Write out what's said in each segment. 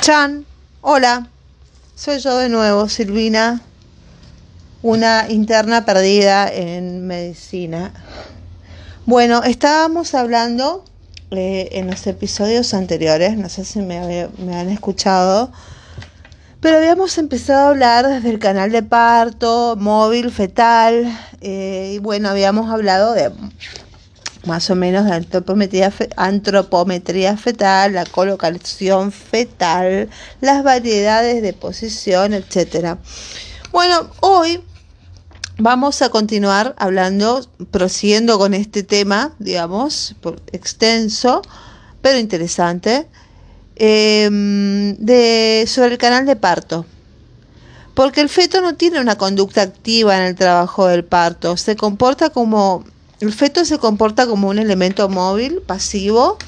Chan, hola, soy yo de nuevo, Silvina, una interna perdida en medicina. Bueno, estábamos hablando eh, en los episodios anteriores, no sé si me, han escuchado, pero habíamos empezado a hablar desde el canal de parto, móvil, fetal, eh, y bueno, habíamos hablado de más o menos de antropometría, antropometría fetal, la colocación fetal, las variedades de posición, etcétera. Bueno, hoy vamos a continuar hablando, prosiguiendo con este tema, digamos, extenso, pero interesante, em, de, sobre el canal de parto. Porque el feto no tiene una conducta activa en el trabajo del parto, se comporta como el feto se comporta como un elemento móvil, pasivo,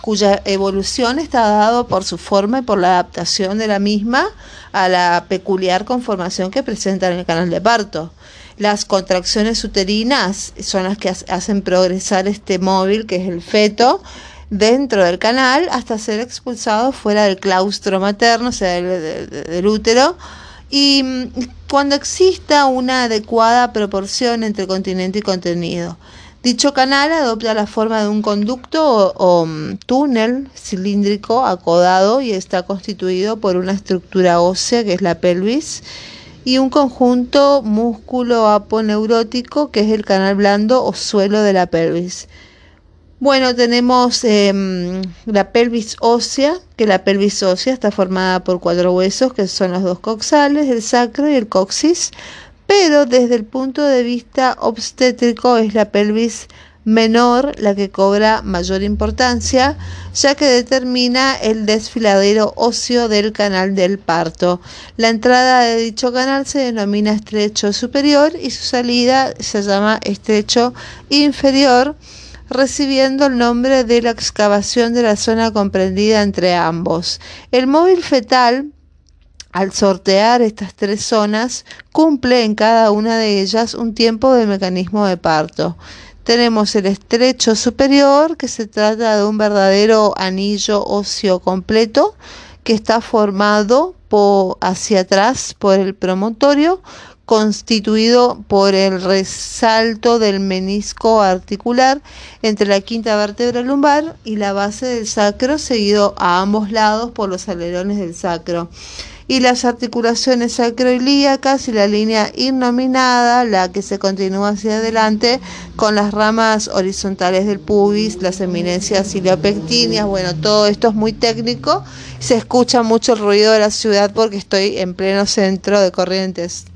cuya evolución está dado por su forma y por la adaptación de la misma a la peculiar conformación que presenta en el canal de parto. Las contracciones uterinas son las que hacen progresar este móvil, que es el feto, dentro del canal hasta ser expulsado fuera del claustro materno, o sea, del, útero. Y cuando exista una adecuada proporción entre continente y contenido. Dicho canal adopta la forma de un conducto o, mm, túnel cilíndrico acodado y está constituido por una estructura ósea que es la pelvis y un conjunto músculo aponeurótico que es el canal blando o suelo de la pelvis. Bueno, tenemos em, la pelvis ósea, que la pelvis ósea está formada por cuatro huesos, que son los dos coxales, el sacro y el coxis, pero desde el punto de vista obstétrico es la pelvis menor la que cobra mayor importancia, ya que determina el desfiladero óseo del canal del parto. La entrada de dicho canal se denomina estrecho superior y su salida se llama estrecho inferior recibiendo el nombre de la excavación de la zona comprendida entre ambos. El móvil fetal, al sortear estas tres zonas, cumple en cada una de ellas un tiempo de mecanismo de parto. Tenemos el estrecho superior, que se trata de un verdadero anillo óseo completo, que está formado hacia atrás por el promontorio, constituido por el resalto del menisco articular entre la quinta vértebra lumbar y la base del sacro, seguido a ambos lados por los alerones del sacro. Y las articulaciones sacroilíacas y la línea innominada, la que se continúa hacia adelante con las ramas horizontales del pubis, las eminencias iliopectíneas, bueno, todo esto es muy técnico. Se escucha mucho el ruido de la ciudad porque estoy en pleno centro de Corrientes.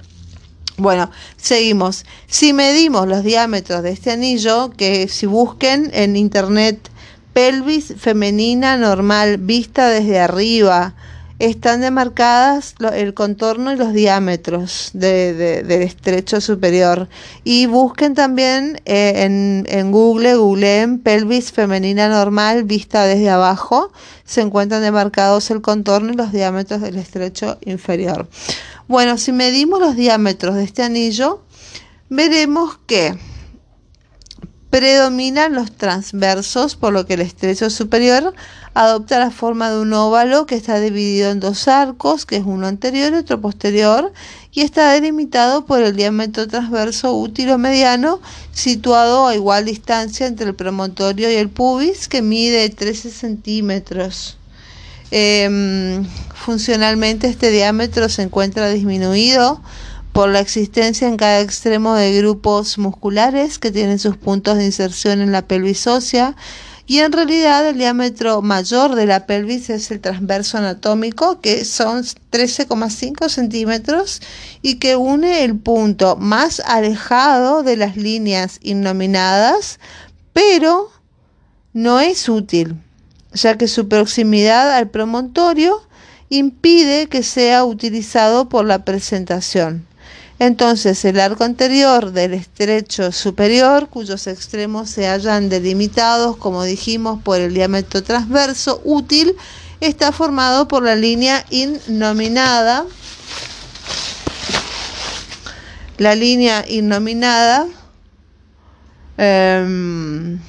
Bueno, seguimos. Si medimos los diámetros de este anillo, que si busquen en internet pelvis femenina normal vista desde arriba, están demarcadas el contorno y los diámetros del estrecho superior. Y busquen también eh, en, en, Google, googleen pelvis femenina normal vista desde abajo, se encuentran demarcados el contorno y los diámetros del estrecho inferior. Bueno, si medimos los diámetros de este anillo, veremos que predominan los transversos, por lo que el estrecho superior adopta la forma de un óvalo que está dividido en dos arcos, que es uno anterior y otro posterior, y está delimitado por el diámetro transverso útil o mediano, situado a igual distancia entre el promontorio y el pubis, que mide 13 centímetros. Em, funcionalmente este diámetro se encuentra disminuido por la existencia en cada extremo de grupos musculares que tienen sus puntos de inserción en la pelvis ósea y en realidad el diámetro mayor de la pelvis es el transverso anatómico que son 13,5 centímetros y que une el punto más alejado de las líneas innominadas pero no es útil ya que su proximidad al promontorio impide que sea utilizado por la presentación. Entonces, el arco anterior del estrecho superior, cuyos extremos se hallan delimitados, como dijimos, por el diámetro transverso útil, está formado por la línea innominada. La línea innominada em,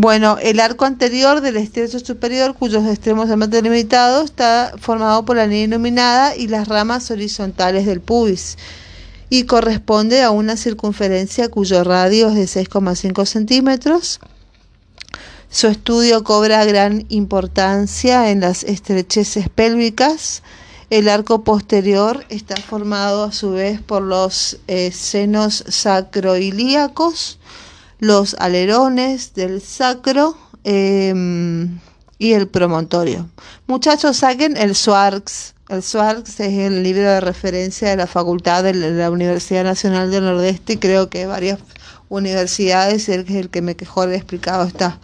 Bueno, el arco anterior del estrecho superior, cuyos extremos son delimitados, está formado por la línea iluminada y las ramas horizontales del pubis y corresponde a una circunferencia cuyo radio es de 6,5 centímetros. Su estudio cobra gran importancia en las estrecheces pélvicas. El arco posterior está formado a su vez por los eh, senos sacroilíacos, los alerones del sacro em, y el promontorio. Muchachos, saquen el SWARCS. El SWARCS es el libro de referencia de la Facultad de la Universidad Nacional del Nordeste y creo que varias universidades, es el que me mejor explicado está.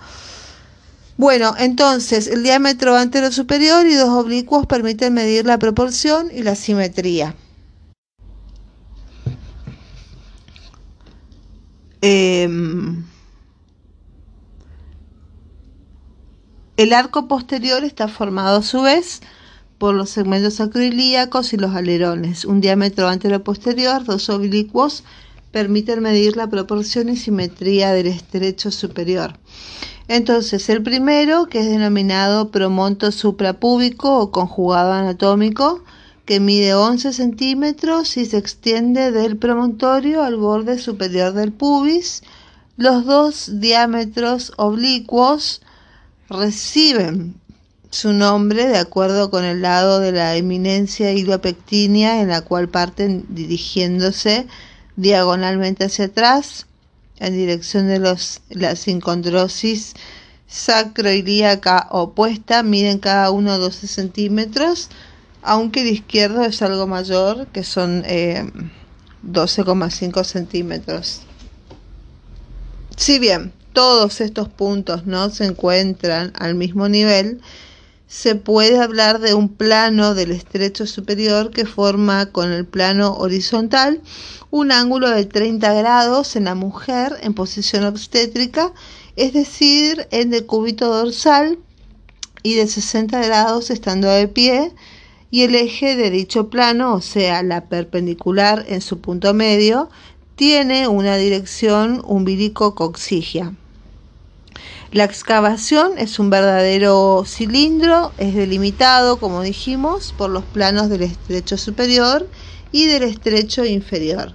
Bueno, entonces el diámetro antero superior y dos oblicuos permiten medir la proporción y la simetría. Em, el arco posterior está formado a su vez por los segmentos acroilíacos y los alerones. Un diámetro antero-posterior, dos oblicuos, permiten medir la proporción y simetría del estrecho superior. Entonces, el primero, que es denominado promonto suprapúbico o conjugado anatómico, que mide 11 centímetros y se extiende del promontorio al borde superior del pubis. Los dos diámetros oblicuos reciben su nombre de acuerdo con el lado de la eminencia ilopectínea en la cual parten dirigiéndose diagonalmente hacia atrás en dirección de los, la sincondrosis sacroilíaca opuesta, miden cada uno 12 centímetros, aunque el izquierdo es algo mayor, que son 12,5 eh, centímetros. Si bien todos estos puntos no se encuentran al mismo nivel, se puede hablar de un plano del estrecho superior que forma con el plano horizontal un ángulo de 30 grados en la mujer en posición obstétrica, es decir, en decúbito dorsal y de 60 grados estando de pie y el eje de dicho plano, o sea, la perpendicular en su punto medio, tiene una dirección umbilico-coxigia. La excavación es un verdadero cilindro, es delimitado, como dijimos, por los planos del estrecho superior y del estrecho inferior.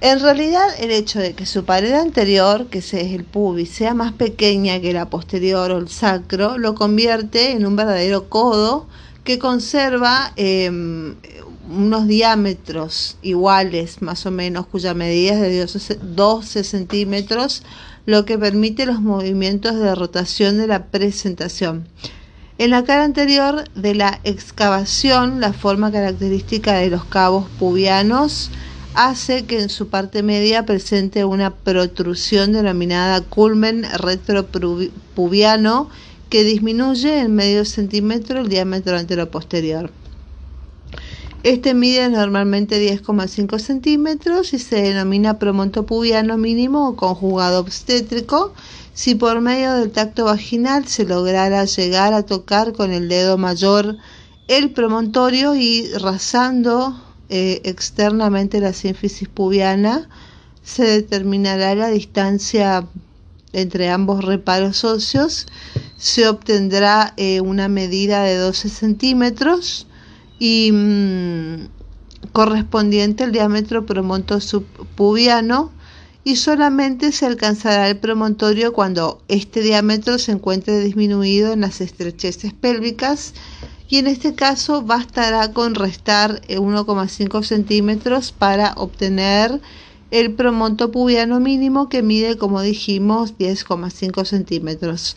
En realidad, el hecho de que su pared anterior, que es el pubis, sea más pequeña que la posterior o el sacro, lo convierte en un verdadero codo que conserva em, unos diámetros iguales, más o menos, cuya medida es de 12 centímetros, lo que permite los movimientos de rotación de la presentación. En la cara anterior de la excavación, la forma característica de los cabos pubianos hace que en su parte media presente una protrusión denominada culmen retropubiano que disminuye en medio centímetro el diámetro anteroposterior. Este mide normalmente 10,5 centímetros y se denomina promonto pubiano mínimo o conjugado obstétrico si por medio del tacto vaginal se lograra llegar a tocar con el dedo mayor el promontorio y rasando eh, externamente la sínfisis pubiana, se determinará la distancia entre ambos reparos óseos, se obtendrá eh, una medida de 12 centímetros y mm, correspondiente al diámetro promonto subpubiano y solamente se alcanzará el promontorio cuando este diámetro se encuentre disminuido en las estrecheces pélvicas y en este caso bastará con restar 1,5 centímetros para obtener el promonto pubiano mínimo que mide, como dijimos, 10,5 centímetros.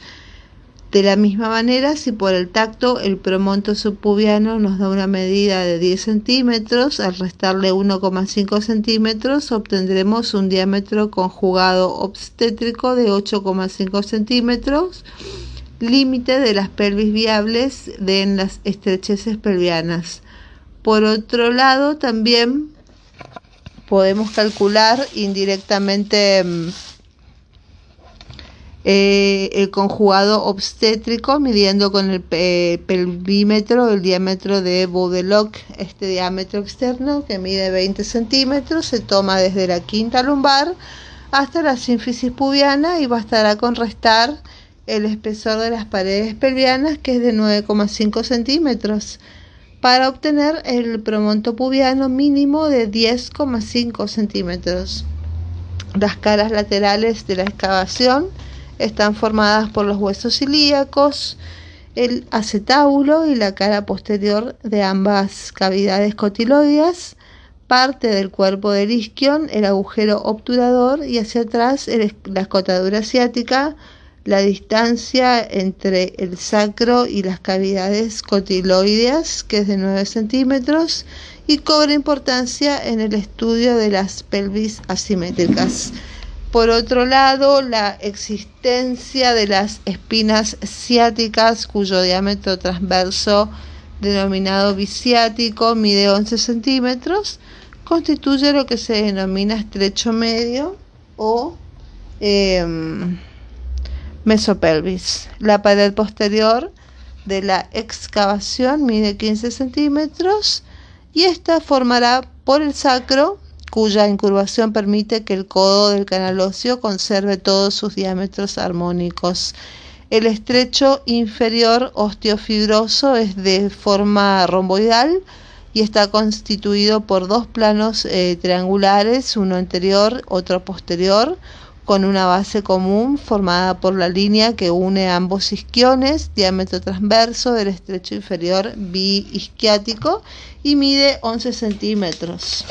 De la misma manera, si por el tacto el promonto subpubiano nos da una medida de 10 centímetros, al restarle 1,5 centímetros obtendremos un diámetro conjugado obstétrico de 8,5 centímetros límite de las pelvis viables de en las estrecheces pelvianas. Por otro lado, también podemos calcular indirectamente mm, eh, el conjugado obstétrico midiendo con el pelvímetro el diámetro de Baudeloc, este diámetro externo que mide 20 centímetros, se toma desde la quinta lumbar hasta la sínfisis pubiana y bastará con restar el espesor de las paredes pelvianas que es de 9,5 centímetros para obtener el promonto pubiano mínimo de 10,5 centímetros. Las caras laterales de la excavación están formadas por los huesos ilíacos, el acetábulo y la cara posterior de ambas cavidades cotiloides, parte del cuerpo del isquion, el agujero obturador y hacia atrás la escotadura asiática, la distancia entre el sacro y las cavidades cotiloideas, que es de 9 centímetros, y cobra importancia en el estudio de las pelvis asimétricas. Por otro lado, la existencia de las espinas ciáticas, cuyo diámetro transverso, denominado biciático, mide 11 centímetros, constituye lo que se denomina estrecho medio o em, mesopelvis. La pared posterior de la excavación mide 15 centímetros y esta formará por el sacro, cuya incurvación permite que el codo del canal óseo conserve todos sus diámetros armónicos. El estrecho inferior osteofibroso es de forma romboidal y está constituido por dos planos eh, triangulares, uno anterior, otro posterior, con una base común formada por la línea que une ambos isquiones, diámetro transverso del estrecho inferior biisquiático y mide 11 centímetros.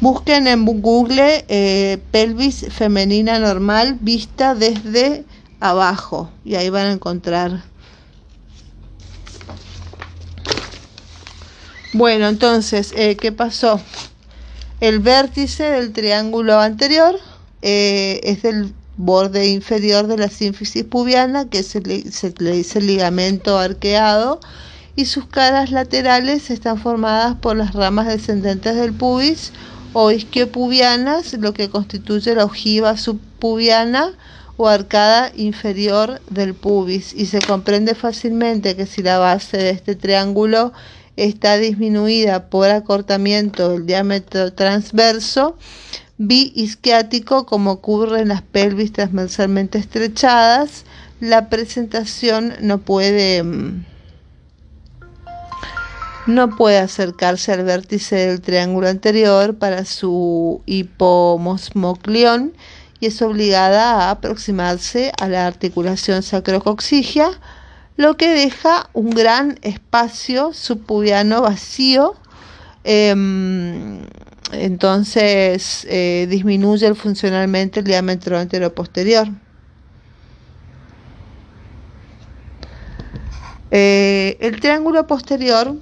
Busquen en Google eh, pelvis femenina normal vista desde abajo y ahí van a encontrar. Bueno, entonces, eh, ¿qué pasó? El vértice del triángulo anterior eh, es el borde inferior de la sínfisis pubiana, que se le, se le dice ligamento arqueado, y sus caras laterales están formadas por las ramas descendentes del pubis o isquiopubianas, lo que constituye la ojiva subpubiana o arcada inferior del pubis. Y se comprende fácilmente que si la base de este triángulo está disminuida por acortamiento del diámetro transverso, bi-isquiático, como ocurre en las pelvis transversalmente estrechadas, la presentación no puede, mm, no puede acercarse al vértice del triángulo anterior para su hipomosmoclión y es obligada a aproximarse a la articulación sacrocoxigia, lo que deja un gran espacio subpubiano vacío. Em, entonces eh, disminuye funcionalmente el diámetro anteroposterior. Eh, el triángulo posterior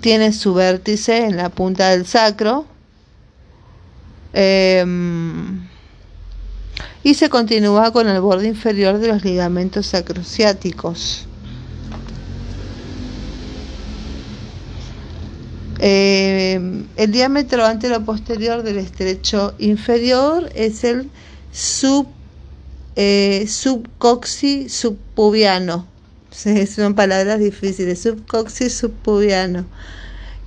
tiene su vértice en la punta del sacro em, y se continúa con el borde inferior de los ligamentos sacrociáticos. Eh, el diámetro antero-posterior del estrecho inferior es el sub, eh, subcoxi subpubiano. Son palabras difíciles. Subcoxi subpubiano.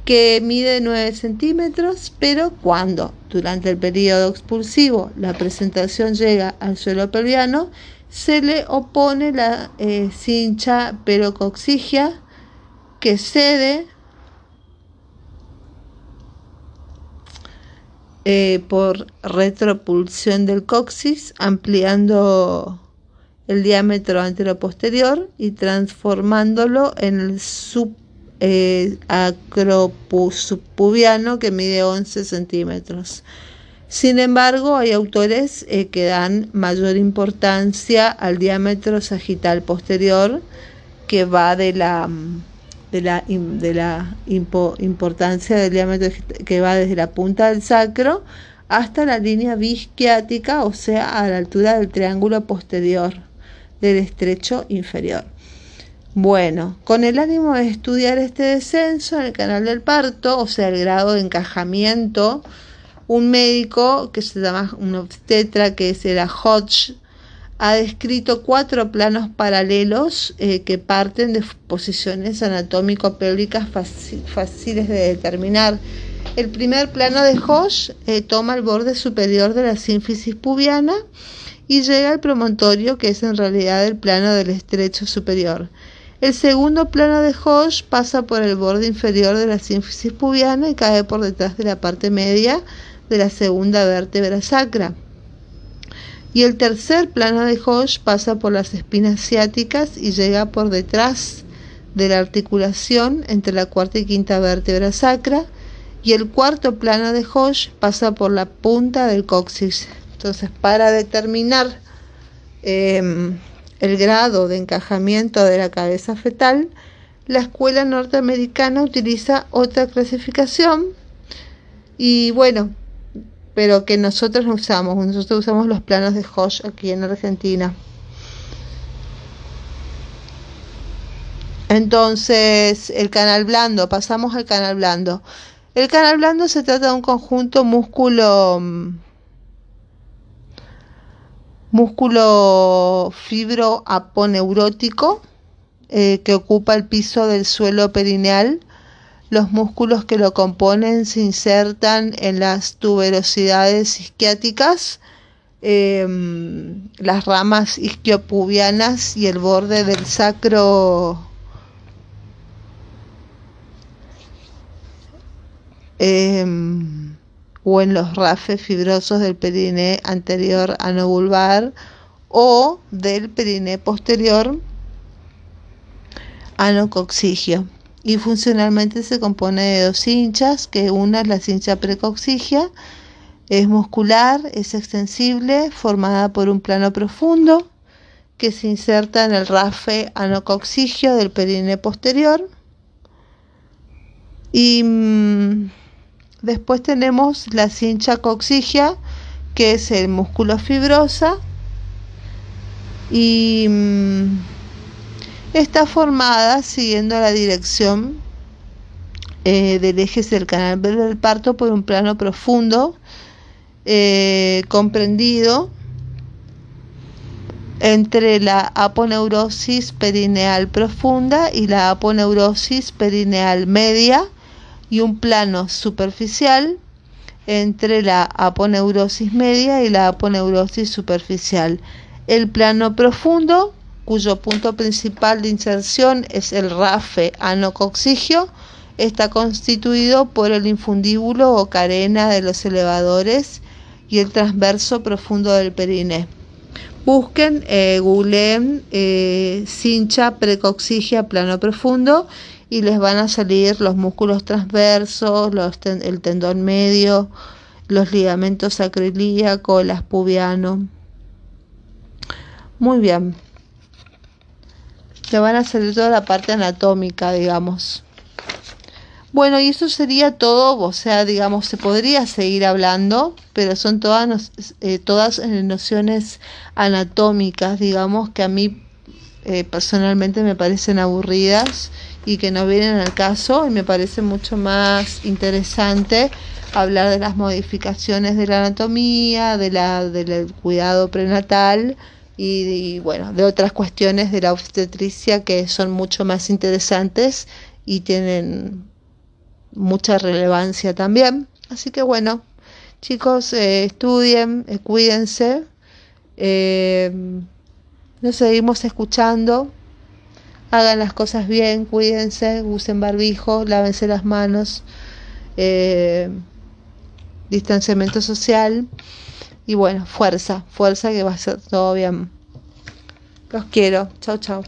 Que mide 9 centímetros, pero cuando durante el periodo expulsivo la presentación llega al suelo pelviano, se le opone la eh, cincha perocoxigia que cede Eh, por retropulsión del coxis, ampliando el diámetro anteroposterior y transformándolo en el sub, eh, subpubiano que mide 11 centímetros. Sin embargo, hay autores eh, que dan mayor importancia al diámetro sagital posterior que va de la de la, de la importancia del diámetro que va desde la punta del sacro hasta la línea bisquiática, o sea, a la altura del triángulo posterior del estrecho inferior. Bueno, con el ánimo de estudiar este descenso en el canal del parto, o sea, el grado de encajamiento, un médico que se llama un obstetra que es el Hodge ha descrito cuatro planos paralelos eh, que parten de posiciones anatómico-pélvicas fáciles de determinar. El primer plano de Hosh eh, toma el borde superior de la sínfisis pubiana y llega al promontorio que es en realidad el plano del estrecho superior. El segundo plano de Hosh pasa por el borde inferior de la sínfisis pubiana y cae por detrás de la parte media de la segunda vértebra sacra. Y el tercer plano de Hosh pasa por las espinas ciáticas y llega por detrás de la articulación entre la cuarta y quinta vértebra sacra. Y el cuarto plano de Hosh pasa por la punta del coxis. Entonces, para determinar em, el grado de encajamiento de la cabeza fetal, la escuela norteamericana utiliza otra clasificación y bueno, pero que nosotros no usamos. Nosotros usamos los planos de Hosh aquí en Argentina. Entonces, el canal blando, pasamos al canal blando. El canal blando se trata de un conjunto músculo músculo fibroaponeurótico eh, que ocupa el piso del suelo perineal los músculos que lo componen se insertan en las tuberosidades isquiáticas, em, las ramas isquiopubianas y el borde del sacro. Em, o en los rafes fibrosos del periné anterior anovulvar o del periné posterior anocoxigio y funcionalmente se compone de dos cinchas, que una es la cincha precoxigia, es muscular, es extensible, formada por un plano profundo que se inserta en el rafe anocoxigio del perine posterior. Y mm, después tenemos la cincha coxigia, que es el músculo fibrosa. Y mm, está formada siguiendo la dirección eh, del eje del canal del parto por un plano profundo eh, comprendido entre la aponeurosis perineal profunda y la aponeurosis perineal media y un plano superficial entre la aponeurosis media y la aponeurosis superficial. El plano profundo cuyo punto principal de inserción es el rafe anocoxigio, está constituido por el infundíbulo o carena de los elevadores y el transverso profundo del periné. Busquen, eh, eh, cincha precoxigia plano profundo y les van a salir los músculos transversos, el tendón medio, los ligamentos acrilíaco, las pubiano. Muy bien le van a salir toda la parte anatómica, digamos. Bueno, y eso sería todo, o sea, digamos, se podría seguir hablando, pero son todas, eh, todas eh, nociones anatómicas, digamos, que a mí eh, personalmente me parecen aburridas y que no vienen al caso, y me parece mucho más interesante hablar de las modificaciones de la anatomía, de la, del cuidado prenatal, y, bueno, de otras cuestiones de la obstetricia que son mucho más interesantes y tienen mucha relevancia también. Así que bueno, chicos, eh, estudien, eh, cuídense, eh, nos seguimos escuchando, hagan las cosas bien, cuídense, usen barbijo, lávense las manos, distanciamiento social. Y bueno, fuerza, fuerza que va a ser todo bien. Los quiero. Chao, chao.